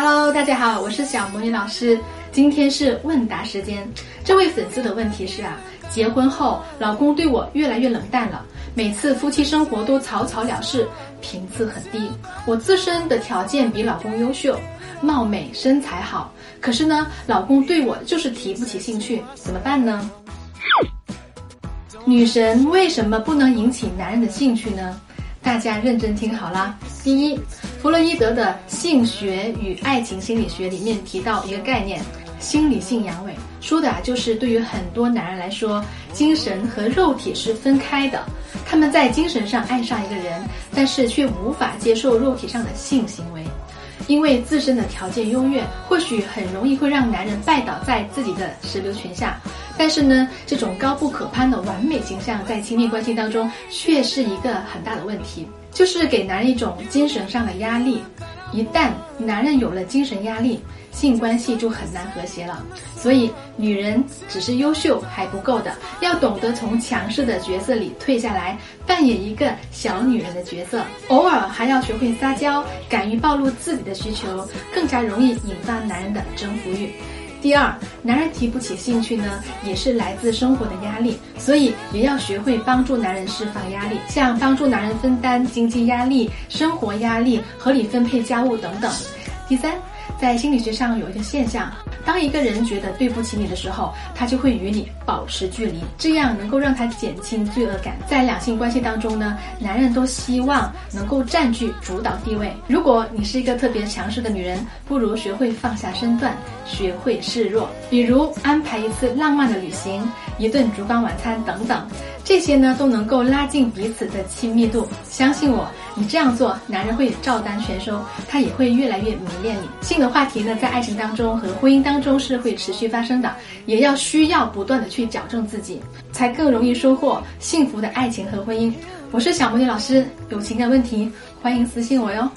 Hello，大家好，我是小魔女老师。今天是问答时间。这位粉丝的问题是啊，结婚后老公对我越来越冷淡了，每次夫妻生活都草草了事，频次很低。我自身的条件比老公优秀，貌美身材好，可是呢，老公对我就是提不起兴趣，怎么办呢？女神为什么不能引起男人的兴趣呢？大家认真听好啦。第一，弗洛伊德的性学与爱情心理学里面提到一个概念——心理性阳痿，说的啊就是对于很多男人来说，精神和肉体是分开的。他们在精神上爱上一个人，但是却无法接受肉体上的性行为，因为自身的条件优越，或许很容易会让男人拜倒在自己的石榴裙下。但是呢，这种高不可攀的完美形象在亲密关系当中却是一个很大的问题，就是给男人一种精神上的压力。一旦男人有了精神压力，性关系就很难和谐了。所以，女人只是优秀还不够的，要懂得从强势的角色里退下来，扮演一个小女人的角色，偶尔还要学会撒娇，敢于暴露自己的需求，更加容易引发男人的征服欲。第二，男人提不起兴趣呢，也是来自生活的压力，所以也要学会帮助男人释放压力，像帮助男人分担经济压力、生活压力、合理分配家务等等。第三，在心理学上有一个现象。当一个人觉得对不起你的时候，他就会与你保持距离，这样能够让他减轻罪恶感。在两性关系当中呢，男人都希望能够占据主导地位。如果你是一个特别强势的女人，不如学会放下身段，学会示弱，比如安排一次浪漫的旅行，一顿烛光晚餐等等。这些呢都能够拉近彼此的亲密度。相信我，你这样做，男人会照单全收，他也会越来越迷恋你。性的话题呢，在爱情当中和婚姻当中是会持续发生的，也要需要不断的去矫正自己，才更容易收获幸福的爱情和婚姻。我是小魔女老师，有情感问题欢迎私信我哟。